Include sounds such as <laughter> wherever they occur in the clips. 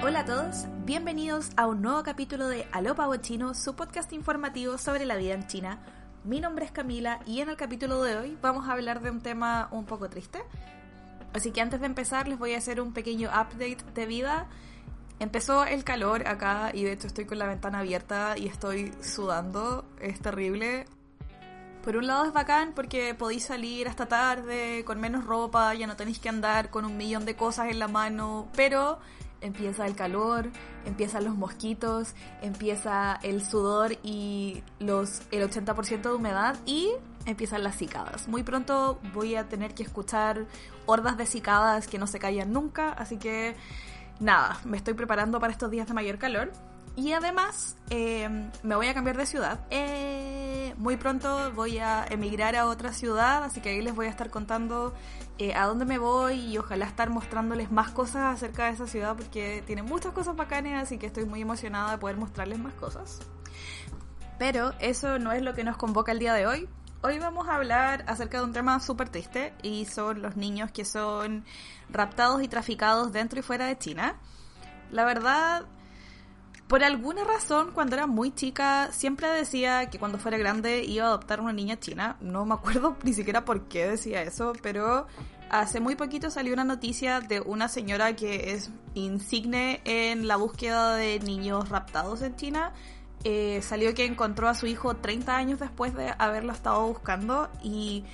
Hola a todos, bienvenidos a un nuevo capítulo de Aló Chino, su podcast informativo sobre la vida en China. Mi nombre es Camila y en el capítulo de hoy vamos a hablar de un tema un poco triste. Así que antes de empezar les voy a hacer un pequeño update de vida. Empezó el calor acá y de hecho estoy con la ventana abierta y estoy sudando, es terrible. Por un lado es bacán porque podéis salir hasta tarde con menos ropa, ya no tenéis que andar con un millón de cosas en la mano, pero empieza el calor, empiezan los mosquitos, empieza el sudor y los, el 80% de humedad y empiezan las cicadas. Muy pronto voy a tener que escuchar hordas de cicadas que no se callan nunca, así que nada, me estoy preparando para estos días de mayor calor. Y además eh, me voy a cambiar de ciudad. Eh, muy pronto voy a emigrar a otra ciudad, así que ahí les voy a estar contando eh, a dónde me voy y ojalá estar mostrándoles más cosas acerca de esa ciudad porque tiene muchas cosas bacanas, así que estoy muy emocionada de poder mostrarles más cosas. Pero eso no es lo que nos convoca el día de hoy. Hoy vamos a hablar acerca de un tema súper triste y son los niños que son raptados y traficados dentro y fuera de China. La verdad, por alguna razón, cuando era muy chica, siempre decía que cuando fuera grande iba a adoptar una niña china. No me acuerdo <laughs> ni siquiera por qué decía eso, pero hace muy poquito salió una noticia de una señora que es insigne en la búsqueda de niños raptados en China. Eh, salió que encontró a su hijo 30 años después de haberlo estado buscando y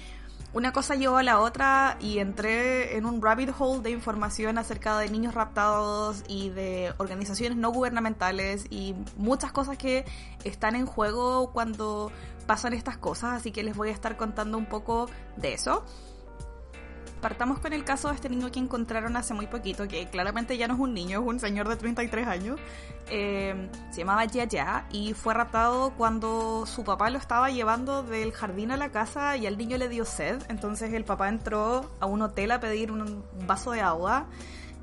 una cosa llevó a la otra y entré en un rabbit hole de información acerca de niños raptados y de organizaciones no gubernamentales y muchas cosas que están en juego cuando pasan estas cosas, así que les voy a estar contando un poco de eso partamos con el caso de este niño que encontraron hace muy poquito, que claramente ya no es un niño, es un señor de 33 años. Eh, se llamaba Yaya y fue raptado cuando su papá lo estaba llevando del jardín a la casa y al niño le dio sed. Entonces el papá entró a un hotel a pedir un vaso de agua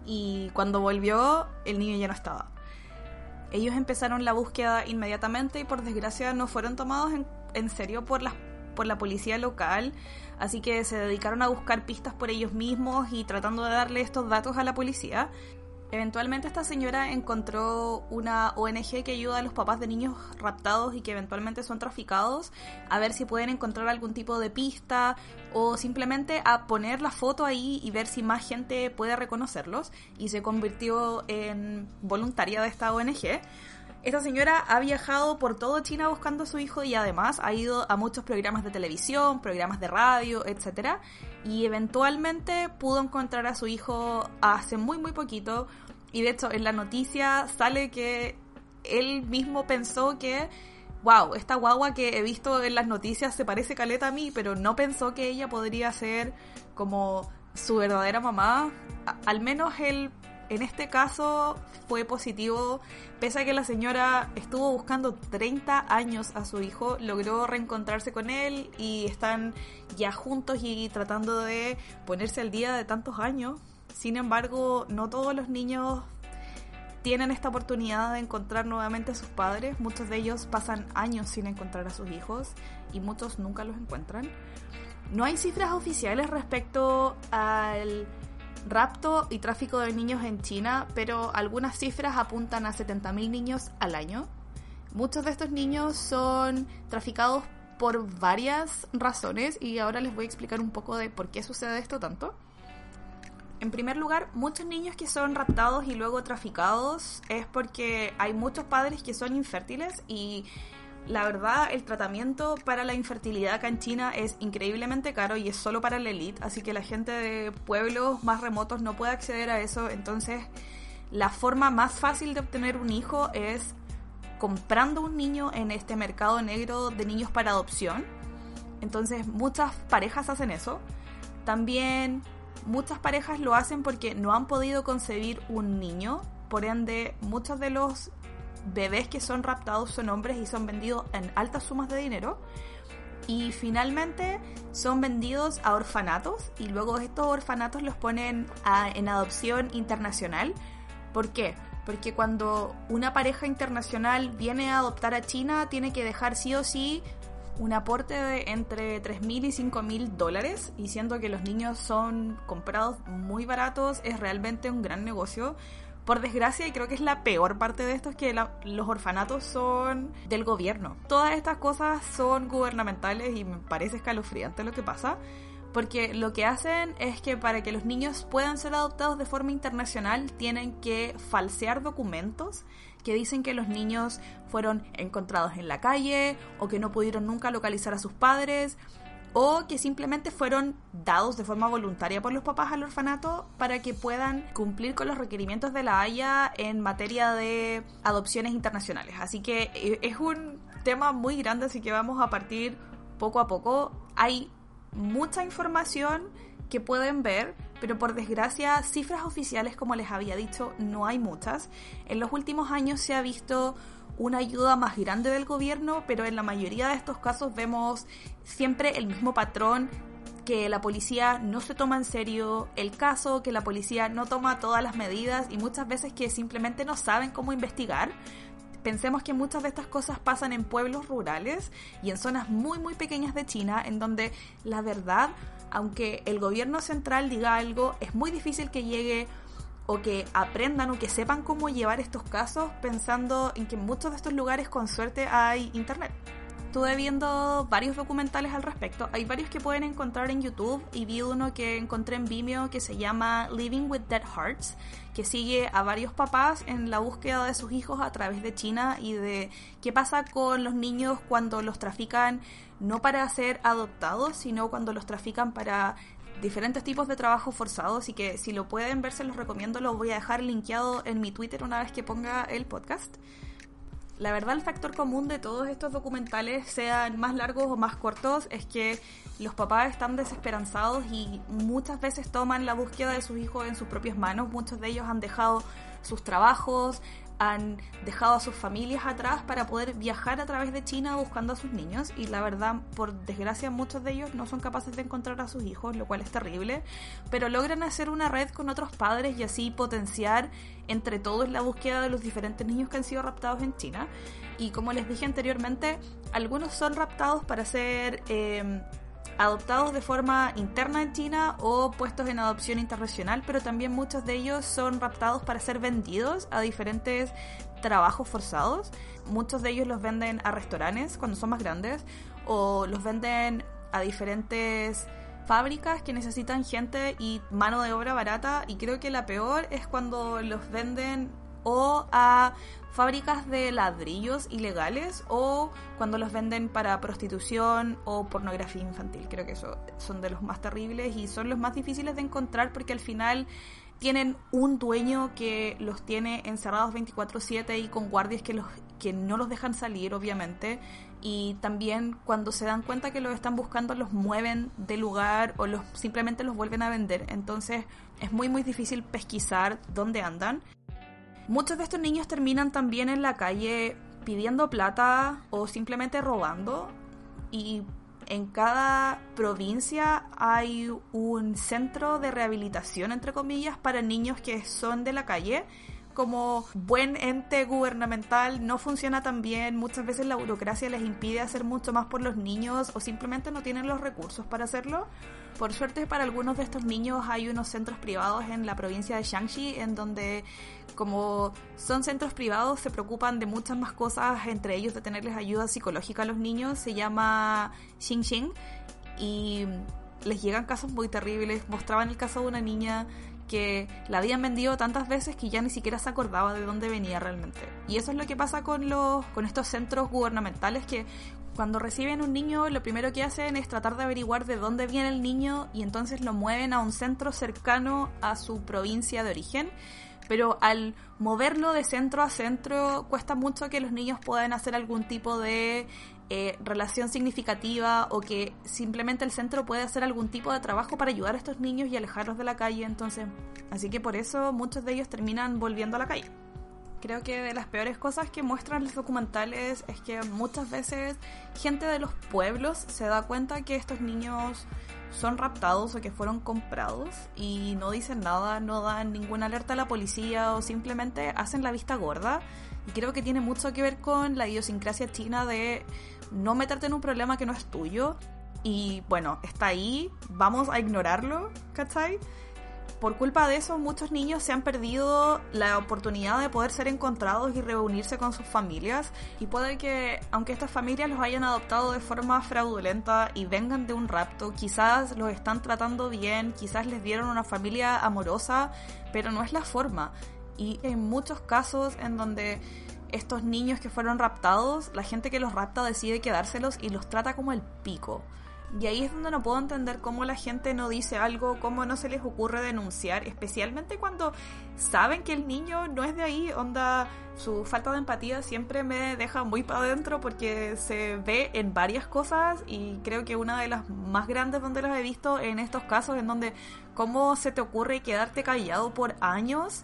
y cuando volvió el niño ya no estaba. Ellos empezaron la búsqueda inmediatamente y por desgracia no fueron tomados en, en serio por las por la policía local, así que se dedicaron a buscar pistas por ellos mismos y tratando de darle estos datos a la policía. Eventualmente esta señora encontró una ONG que ayuda a los papás de niños raptados y que eventualmente son traficados a ver si pueden encontrar algún tipo de pista o simplemente a poner la foto ahí y ver si más gente puede reconocerlos y se convirtió en voluntaria de esta ONG. Esta señora ha viajado por todo China buscando a su hijo y además ha ido a muchos programas de televisión, programas de radio, etc. Y eventualmente pudo encontrar a su hijo hace muy muy poquito. Y de hecho en la noticia sale que él mismo pensó que, wow, esta guagua que he visto en las noticias se parece caleta a mí, pero no pensó que ella podría ser como su verdadera mamá. al menos él en este caso fue positivo, pese a que la señora estuvo buscando 30 años a su hijo, logró reencontrarse con él y están ya juntos y tratando de ponerse al día de tantos años. Sin embargo, no todos los niños tienen esta oportunidad de encontrar nuevamente a sus padres. Muchos de ellos pasan años sin encontrar a sus hijos y muchos nunca los encuentran. No hay cifras oficiales respecto al rapto y tráfico de niños en China, pero algunas cifras apuntan a 70.000 niños al año. Muchos de estos niños son traficados por varias razones y ahora les voy a explicar un poco de por qué sucede esto tanto. En primer lugar, muchos niños que son raptados y luego traficados es porque hay muchos padres que son infértiles y la verdad, el tratamiento para la infertilidad acá en China es increíblemente caro y es solo para la elite, así que la gente de pueblos más remotos no puede acceder a eso. Entonces, la forma más fácil de obtener un hijo es comprando un niño en este mercado negro de niños para adopción. Entonces, muchas parejas hacen eso. También muchas parejas lo hacen porque no han podido concebir un niño. Por ende, muchos de los bebés que son raptados son hombres y son vendidos en altas sumas de dinero. Y finalmente son vendidos a orfanatos y luego estos orfanatos los ponen en adopción internacional. ¿Por qué? Porque cuando una pareja internacional viene a adoptar a China tiene que dejar sí o sí un aporte de entre 3.000 y 5.000 dólares y siendo que los niños son comprados muy baratos es realmente un gran negocio Por desgracia, y creo que es la peor parte de esto, es que los orfanatos son del gobierno. Todas estas cosas son gubernamentales y me parece escalofriante lo que pasa. Porque lo que hacen es que para que los niños puedan ser adoptados de forma internacional tienen que falsear documentos que dicen que los niños fueron encontrados en la calle o que no pudieron nunca localizar a sus padres o que simplemente fueron dados de forma voluntaria por los papás al orfanato para que puedan cumplir con los requerimientos de la Haya en materia de adopciones internacionales. Así que eh, es un tema muy grande, así que vamos a partir poco a poco. Hay mucha información que pueden ver, pero por desgracia cifras oficiales, como les había dicho, no hay muchas. En los últimos años se ha visto una ayuda más grande del gobierno, pero en la mayoría de estos casos vemos siempre el mismo patrón que la policía no se toma en serio el caso, que la policía no toma todas las medidas y muchas veces que simplemente no saben cómo investigar. Pensemos que muchas de estas cosas pasan en pueblos rurales y en zonas muy muy pequeñas de China, en donde la verdad, aunque el gobierno central diga algo, es muy difícil que llegue o que aprendan o que sepan cómo llevar estos casos pensando en que en muchos de estos lugares con suerte hay internet estuve viendo varios documentales al respecto. Hay varios que pueden encontrar en YouTube y vi uno que encontré en Vimeo que se llama Living with Dead Hearts, que sigue a varios papás en la búsqueda de sus hijos a través de China y de qué pasa con los niños cuando los trafican no para ser adoptados, sino cuando los trafican para diferentes tipos de trabajo forzados y que si lo pueden ver se los recomiendo, lo voy a dejar linkeado en mi Twitter una vez que ponga el podcast. La verdad, el factor común de todos estos documentales, sean más largos o más cortos, es que los papás están desesperanzados y muchas veces toman la búsqueda de sus hijos en sus propias manos. Muchos de ellos han dejado sus trabajos, han dejado a sus familias atrás para poder viajar a través de China buscando a sus niños y la verdad, por desgracia, muchos de ellos no son capaces de encontrar a sus hijos, lo cual es terrible, pero logran hacer una red con otros padres y así potenciar entre todos la búsqueda de los diferentes niños que han sido raptados en China. Y como les dije anteriormente, algunos son raptados para ser... Eh, adoptados de forma interna en China o puestos en adopción internacional, pero también muchos de ellos son raptados para ser vendidos a diferentes trabajos forzados. Muchos de ellos los venden a restaurantes cuando son más grandes o los venden a diferentes fábricas que necesitan gente y mano de obra barata y creo que la peor es cuando los venden o a fábricas de ladrillos ilegales o cuando los venden para prostitución o pornografía infantil. Creo que eso son de los más terribles y son los más difíciles de encontrar porque al final tienen un dueño que los tiene encerrados 24/7 y con guardias que los que no los dejan salir, obviamente, y también cuando se dan cuenta que los están buscando los mueven de lugar o los simplemente los vuelven a vender. Entonces, es muy muy difícil pesquisar dónde andan. Muchos de estos niños terminan también en la calle pidiendo plata o simplemente robando y en cada provincia hay un centro de rehabilitación, entre comillas, para niños que son de la calle. Como buen ente gubernamental no funciona tan bien, muchas veces la burocracia les impide hacer mucho más por los niños o simplemente no tienen los recursos para hacerlo. Por suerte para algunos de estos niños hay unos centros privados en la provincia de Shaanxi en donde como son centros privados se preocupan de muchas más cosas, entre ellos de tenerles ayuda psicológica a los niños, se llama Xing y les llegan casos muy terribles. Mostraban el caso de una niña que la habían vendido tantas veces que ya ni siquiera se acordaba de dónde venía realmente. Y eso es lo que pasa con los con estos centros gubernamentales que cuando reciben un niño, lo primero que hacen es tratar de averiguar de dónde viene el niño y entonces lo mueven a un centro cercano a su provincia de origen. Pero al moverlo de centro a centro, cuesta mucho que los niños puedan hacer algún tipo de eh, relación significativa o que simplemente el centro puede hacer algún tipo de trabajo para ayudar a estos niños y alejarlos de la calle. Entonces, así que por eso muchos de ellos terminan volviendo a la calle. Creo que de las peores cosas que muestran los documentales es que muchas veces gente de los pueblos se da cuenta que estos niños son raptados o que fueron comprados y no dicen nada, no dan ninguna alerta a la policía o simplemente hacen la vista gorda. Y creo que tiene mucho que ver con la idiosincrasia china de no meterte en un problema que no es tuyo. Y bueno, está ahí, vamos a ignorarlo, ¿cachai? Por culpa de eso muchos niños se han perdido la oportunidad de poder ser encontrados y reunirse con sus familias y puede que aunque estas familias los hayan adoptado de forma fraudulenta y vengan de un rapto, quizás los están tratando bien, quizás les dieron una familia amorosa, pero no es la forma. Y hay muchos casos en donde estos niños que fueron raptados, la gente que los rapta decide quedárselos y los trata como el pico. Y ahí es donde no puedo entender cómo la gente no dice algo, cómo no se les ocurre denunciar, especialmente cuando saben que el niño no es de ahí, onda, su falta de empatía siempre me deja muy para adentro porque se ve en varias cosas y creo que una de las más grandes donde las he visto en estos casos, en donde cómo se te ocurre quedarte callado por años,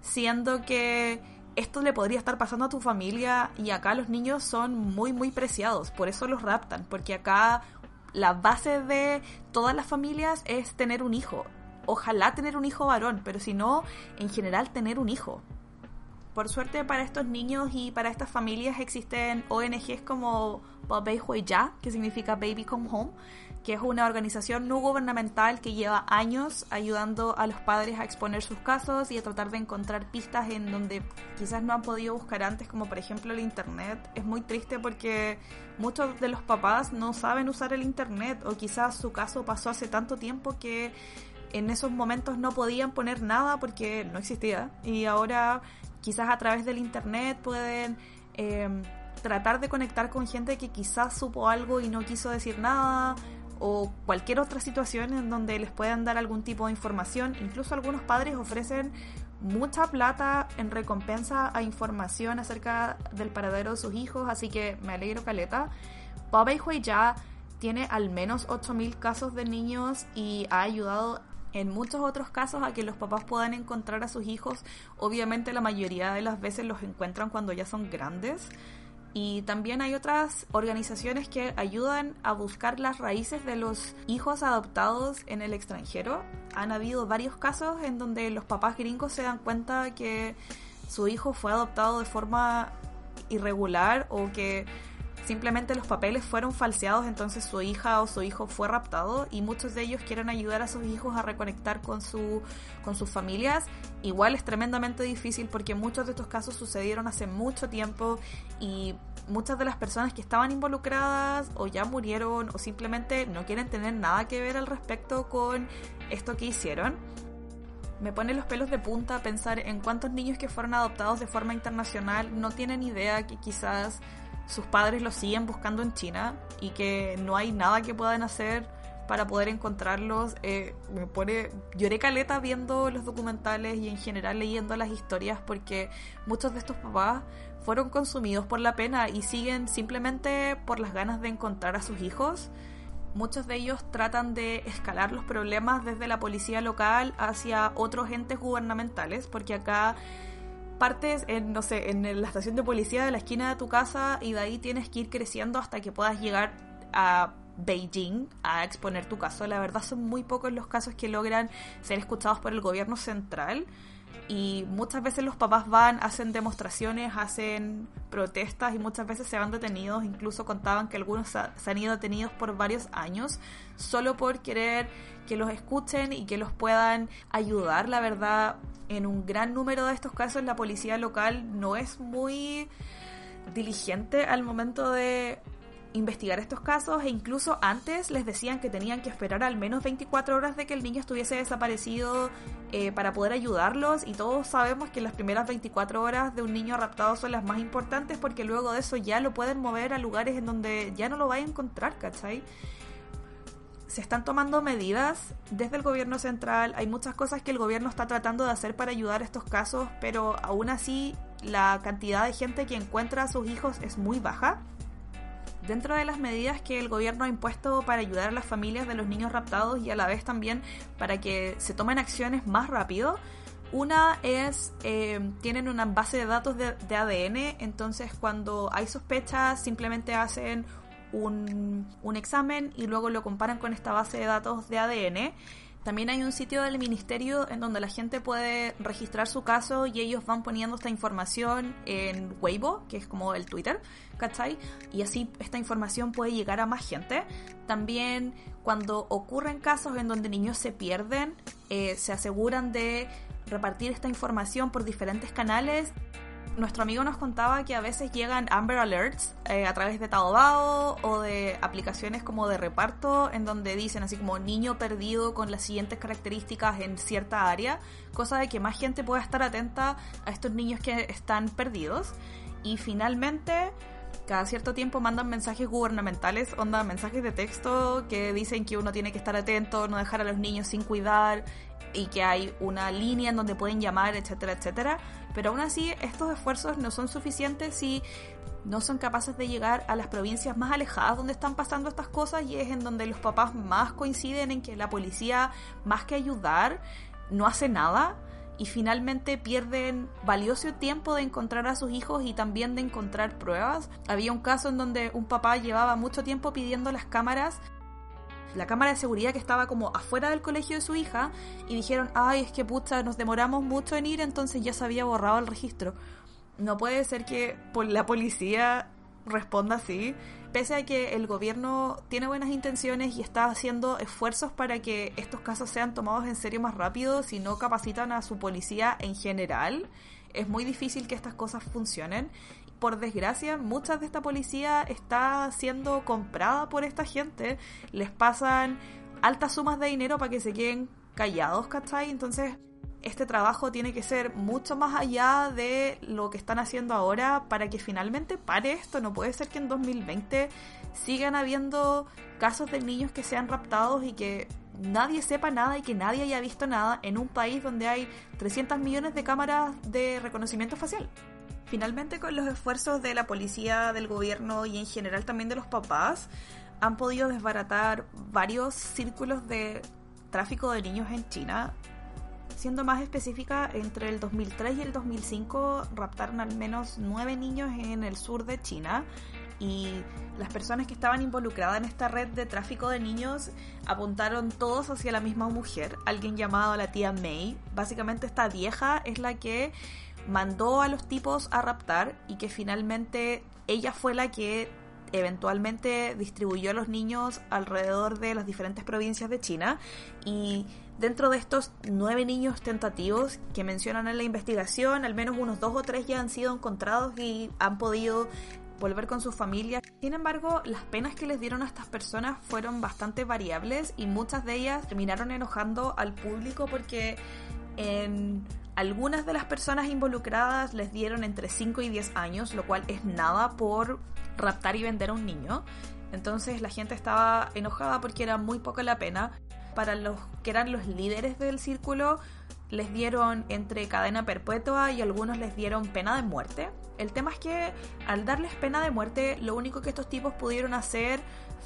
siendo que esto le podría estar pasando a tu familia y acá los niños son muy muy preciados, por eso los raptan, porque acá la base de todas las familias es tener un hijo. Ojalá tener un hijo varón, pero si no, en general tener un hijo. Por suerte para estos niños y para estas familias existen ONGs como Baby Ya, que significa Baby Come Home, que es una organización no gubernamental que lleva años ayudando a los padres a exponer sus casos y a tratar de encontrar pistas en donde quizás no han podido buscar antes, como por ejemplo el Internet. Es muy triste porque muchos de los papás no saben usar el Internet o quizás su caso pasó hace tanto tiempo que en esos momentos no podían poner nada porque no existía y ahora quizás a través del Internet pueden... Eh, tratar de conectar con gente que quizás supo algo y no quiso decir nada o cualquier otra situación en donde les puedan dar algún tipo de información. Incluso algunos padres ofrecen mucha plata en recompensa a información acerca del paradero de sus hijos, así que me alegro caleta. Hui ya tiene al menos 8.000 casos de niños y ha ayudado en muchos otros casos a que los papás puedan encontrar a sus hijos. Obviamente la mayoría de las veces los encuentran cuando ya son grandes. Y también hay otras organizaciones que ayudan a buscar las raíces de los hijos adoptados en el extranjero. Han habido varios casos en donde los papás gringos se dan cuenta que su hijo fue adoptado de forma irregular o que simplemente los papeles fueron falseados, entonces su hija o su hijo fue raptado y muchos de ellos quieren ayudar a sus hijos a reconectar con, su, con sus familias. Igual es tremendamente difícil porque muchos de estos casos sucedieron hace mucho tiempo y muchas de las personas que estaban involucradas o ya murieron o simplemente no quieren tener nada que ver al respecto con esto que hicieron. Me pone los pelos de punta pensar en cuántos niños que fueron adoptados de forma internacional no tienen idea que quizás sus padres los siguen buscando en China y que no hay nada que puedan hacer para poder encontrarlos. Eh, me pone, lloré caleta viendo los documentales y en general leyendo las historias porque muchos de estos papás fueron consumidos por la pena y siguen simplemente por las ganas de encontrar a sus hijos. Muchos de ellos tratan de escalar los problemas desde la policía local hacia otros entes gubernamentales, porque acá partes en, no sé, en la estación de policía de la esquina de tu casa y de ahí tienes que ir creciendo hasta que puedas llegar a Beijing a exponer tu caso. La verdad son muy pocos los casos que logran ser escuchados por el gobierno central y muchas veces los papás van, hacen demostraciones, hacen protestas y muchas veces se van detenidos. Incluso contaban que algunos se han ido detenidos por varios años solo por querer que los escuchen y que los puedan ayudar. La verdad, en un gran número de estos casos la policía local no es muy diligente al momento de investigar estos casos e incluso antes les decían que tenían que esperar al menos 24 horas de que el niño estuviese desaparecido eh, para poder ayudarlos y todos sabemos que las primeras 24 horas de un niño raptado son las más importantes porque luego de eso ya lo pueden mover a lugares en donde ya no lo va a encontrar, ¿cachai? Se están tomando medidas desde el gobierno central, hay muchas cosas que el gobierno está tratando de hacer para ayudar a estos casos, pero aún así la cantidad de gente que encuentra a sus hijos es muy baja. Dentro de las medidas que el gobierno ha impuesto para ayudar a las familias de los niños raptados y a la vez también para que se tomen acciones más rápido, una es, eh, tienen una base de datos de, de ADN, entonces cuando hay sospechas simplemente hacen un, un examen y luego lo comparan con esta base de datos de ADN. También hay un sitio del ministerio en donde la gente puede registrar su caso y ellos van poniendo esta información en Weibo, que es como el Twitter, ¿cachai? Y así esta información puede llegar a más gente. También cuando ocurren casos en donde niños se pierden, eh, se aseguran de repartir esta información por diferentes canales nuestro amigo nos contaba que a veces llegan Amber Alerts eh, a través de Taobao o de aplicaciones como de reparto en donde dicen así como niño perdido con las siguientes características en cierta área, cosa de que más gente pueda estar atenta a estos niños que están perdidos. Y finalmente, cada cierto tiempo mandan mensajes gubernamentales, onda mensajes de texto que dicen que uno tiene que estar atento, no dejar a los niños sin cuidar y que hay una línea en donde pueden llamar, etcétera, etcétera. Pero aún así, estos esfuerzos no son suficientes si no son capaces de llegar a las provincias más alejadas donde están pasando estas cosas y es en donde los papás más coinciden en que la policía, más que ayudar, no hace nada y finalmente pierden valioso tiempo de encontrar a sus hijos y también de encontrar pruebas. Había un caso en donde un papá llevaba mucho tiempo pidiendo las cámaras la cámara de seguridad que estaba como afuera del colegio de su hija y dijeron, ay, es que pucha, nos demoramos mucho en ir, entonces ya se había borrado el registro. No puede ser que la policía responda así, pese a que el gobierno tiene buenas intenciones y está haciendo esfuerzos para que estos casos sean tomados en serio más rápido, si no capacitan a su policía en general, es muy difícil que estas cosas funcionen por desgracia, muchas de esta policía está siendo comprada por esta gente. Les pasan altas sumas de dinero para que se queden callados, ¿cachai? Entonces, este trabajo tiene que ser mucho más allá de lo que están haciendo ahora para que finalmente pare esto. No puede ser que en 2020 sigan habiendo casos de niños que sean raptados y que nadie sepa nada y que nadie haya visto nada en un país donde hay 300 millones de cámaras de reconocimiento facial. Finalmente, con los esfuerzos de la policía, del gobierno y en general también de los papás, han podido desbaratar varios círculos de tráfico de niños en China. Siendo más específica, entre el 2003 y el 2005 raptaron al menos nueve niños en el sur de China y las personas que estaban involucradas en esta red de tráfico de niños apuntaron todos hacia la misma mujer, alguien llamado la tía May. Básicamente esta vieja es la que mandó a los tipos a raptar y que finalmente ella fue la que eventualmente distribuyó a los niños alrededor de las diferentes provincias de China y dentro de estos nueve niños tentativos que mencionan en la investigación, al menos unos dos o tres ya han sido encontrados y han podido volver con sus familias. Sin embargo, las penas que les dieron a estas personas fueron bastante variables y muchas de ellas terminaron enojando al público porque en algunas de las personas involucradas les dieron entre 5 y 10 años, lo cual es nada por raptar y vender a un niño. Entonces la gente estaba enojada porque era muy poca la pena. Para los que eran los líderes del círculo, les dieron entre cadena perpetua y algunos les dieron pena de muerte. El tema es que al darles pena de muerte, lo único que estos tipos pudieron hacer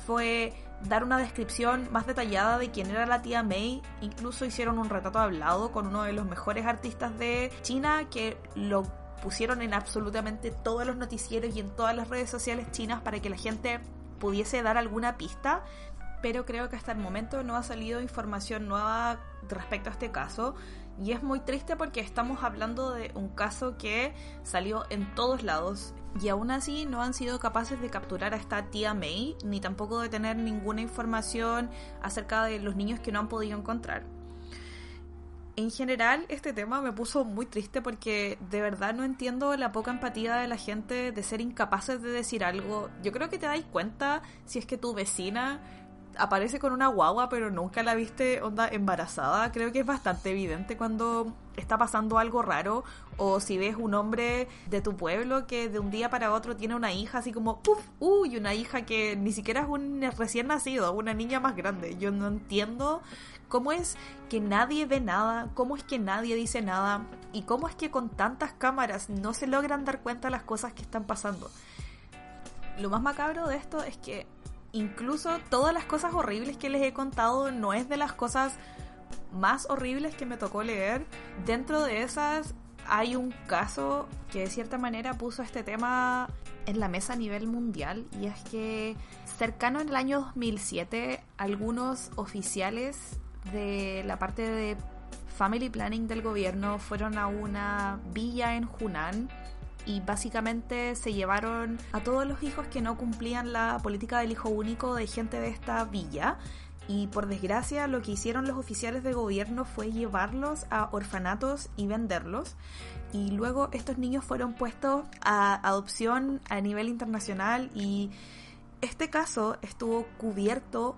fue dar una descripción más detallada de quién era la tía May. Incluso hicieron un retrato hablado con uno de los mejores artistas de China que lo pusieron en absolutamente todos los noticieros y en todas las redes sociales chinas para que la gente pudiese dar alguna pista. Pero creo que hasta el momento no ha salido información nueva respecto a este caso. Y es muy triste porque estamos hablando de un caso que salió en todos lados y aún así no han sido capaces de capturar a esta tía May ni tampoco de tener ninguna información acerca de los niños que no han podido encontrar. En general, este tema me puso muy triste porque de verdad no entiendo la poca empatía de la gente de ser incapaces de decir algo. Yo creo que te dais cuenta si es que tu vecina aparece con una guagua, pero nunca la viste onda embarazada. Creo que es bastante evidente cuando está pasando algo raro o si ves un hombre de tu pueblo que de un día para otro tiene una hija así como ¡puf! ¡Uy! Una hija que ni siquiera es un recién nacido, una niña más grande. Yo no entiendo cómo es que nadie ve nada, cómo es que nadie dice nada y cómo es que con tantas cámaras no se logran dar cuenta de las cosas que están pasando. Lo más macabro de esto es que incluso todas las cosas horribles que les he contado no es de las cosas más horribles que me tocó leer. Dentro de esas hay un caso que de cierta manera puso este tema en la mesa a nivel mundial y es que cercano en el año 2007 algunos oficiales de la parte de Family Planning del gobierno fueron a una villa en Hunan y básicamente se llevaron a todos los hijos que no cumplían la política del hijo único de gente de esta villa. Y por desgracia lo que hicieron los oficiales de gobierno fue llevarlos a orfanatos y venderlos. Y luego estos niños fueron puestos a adopción a nivel internacional y este caso estuvo cubierto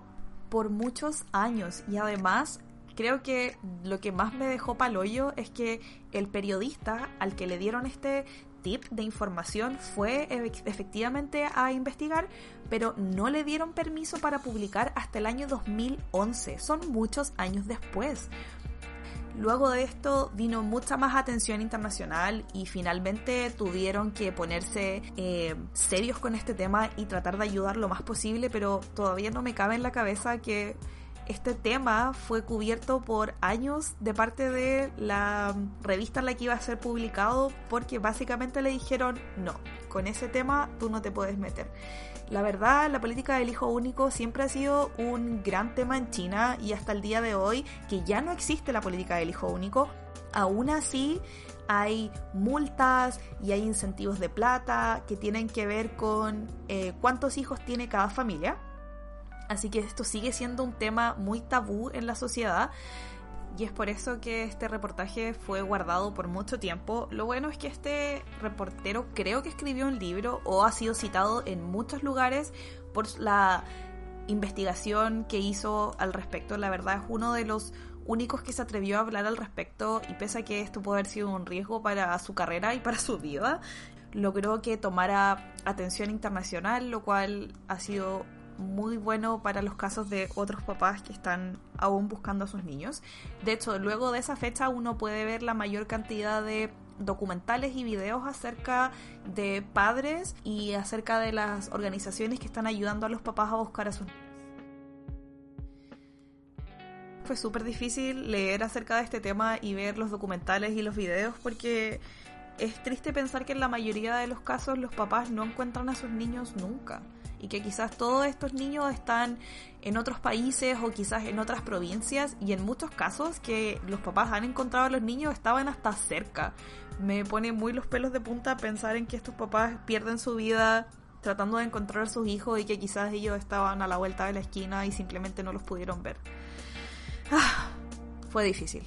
por muchos años. Y además creo que lo que más me dejó palollo es que el periodista al que le dieron este tip de información fue efectivamente a investigar, pero no le dieron permiso para publicar hasta el año 2011. Son muchos años después. Luego de esto vino mucha más atención internacional y finalmente tuvieron que ponerse eh, serios con este tema y tratar de ayudar lo más posible, pero todavía no me cabe en la cabeza que este tema fue cubierto por años de parte de la revista en la que iba a ser publicado porque básicamente le dijeron no, con ese tema tú no te puedes meter. La verdad, la política del hijo único siempre ha sido un gran tema en China y hasta el día de hoy, que ya no existe la política del hijo único, aún así hay multas y hay incentivos de plata que tienen que ver con eh, cuántos hijos tiene cada familia Así que esto sigue siendo un tema muy tabú en la sociedad y es por eso que este reportaje fue guardado por mucho tiempo. Lo bueno es que este reportero creo que escribió un libro o ha sido citado en muchos lugares por la investigación que hizo al respecto. La verdad es uno de los únicos que se atrevió a hablar al respecto y pese a que esto puede haber sido un riesgo para su carrera y para su vida, logró que tomara atención internacional, lo cual ha sido muy bueno para los casos de otros papás que están aún buscando a sus niños. De hecho, luego de esa fecha uno puede ver la mayor cantidad de documentales y videos acerca de padres y acerca de las organizaciones que están ayudando a los papás a buscar a sus niños. Fue súper difícil leer acerca de este tema y ver los documentales y los videos porque es triste pensar que en la mayoría de los casos los papás no encuentran a sus niños nunca y que quizás todos estos niños están en otros países o quizás en otras provincias y en muchos casos que los papás han encontrado a los niños estaban hasta cerca. Me pone muy los pelos de punta pensar en que estos papás pierden su vida tratando de encontrar a sus hijos y que quizás ellos estaban a la vuelta de la esquina y simplemente no los pudieron ver. Ah, fue difícil.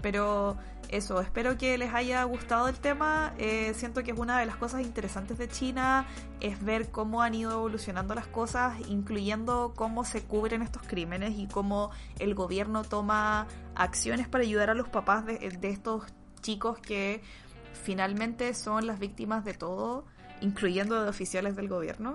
Pero eso, espero que les haya gustado el tema. Eh, siento que es una de las cosas interesantes de China, es ver cómo han ido evolucionando las cosas, incluyendo cómo se cubren estos crímenes y cómo el gobierno toma acciones para ayudar a los papás de, estos chicos que finalmente son las víctimas de todo, incluyendo de oficiales del gobierno.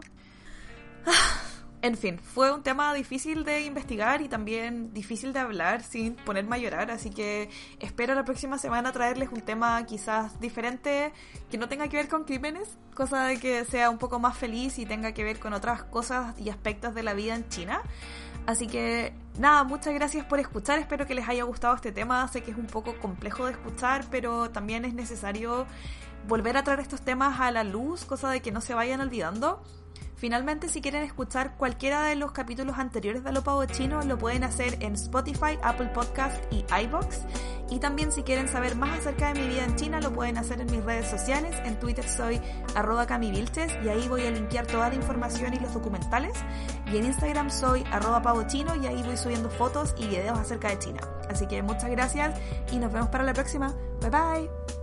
En fin, fue un tema difícil de investigar y también difícil de hablar sin ponerme a llorar, así que espero la próxima semana traerles un tema quizás diferente que no tenga que ver con crímenes, cosa de que sea un poco más feliz y tenga que ver con otras cosas y aspectos de la vida en China. Así que nada, muchas gracias por escuchar, espero que les haya gustado este tema, sé que es un poco complejo de escuchar, pero también es necesario volver a traer estos temas a la luz, cosa de que no se vayan olvidando. Finalmente, si quieren escuchar cualquiera de los capítulos anteriores de Lo Chino, lo pueden hacer en Spotify, Apple Podcast y iBox. Y también si quieren saber más acerca de mi vida en China, lo pueden hacer en mis redes sociales. En Twitter soy arroba camivilches y ahí voy a linkear toda la información y los documentales. Y en Instagram soy arroba pavochino y ahí voy subiendo fotos y videos acerca de China. Así que muchas gracias y nos vemos para la próxima. Bye bye.